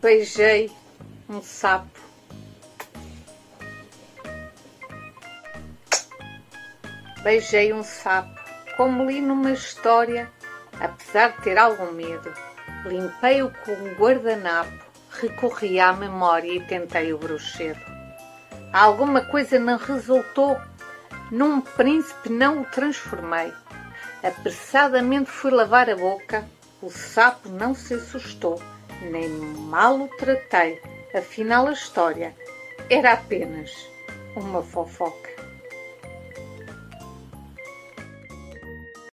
beijei um sapo. Beijei um sapo, como li numa história, apesar de ter algum medo. Limpei-o com um guardanapo, recorri à memória e tentei o bruxedo. Alguma coisa não resultou. Num príncipe não o transformei. Apressadamente fui lavar a boca. O sapo não se assustou, nem mal o tratei. Afinal, a história era apenas uma fofoca.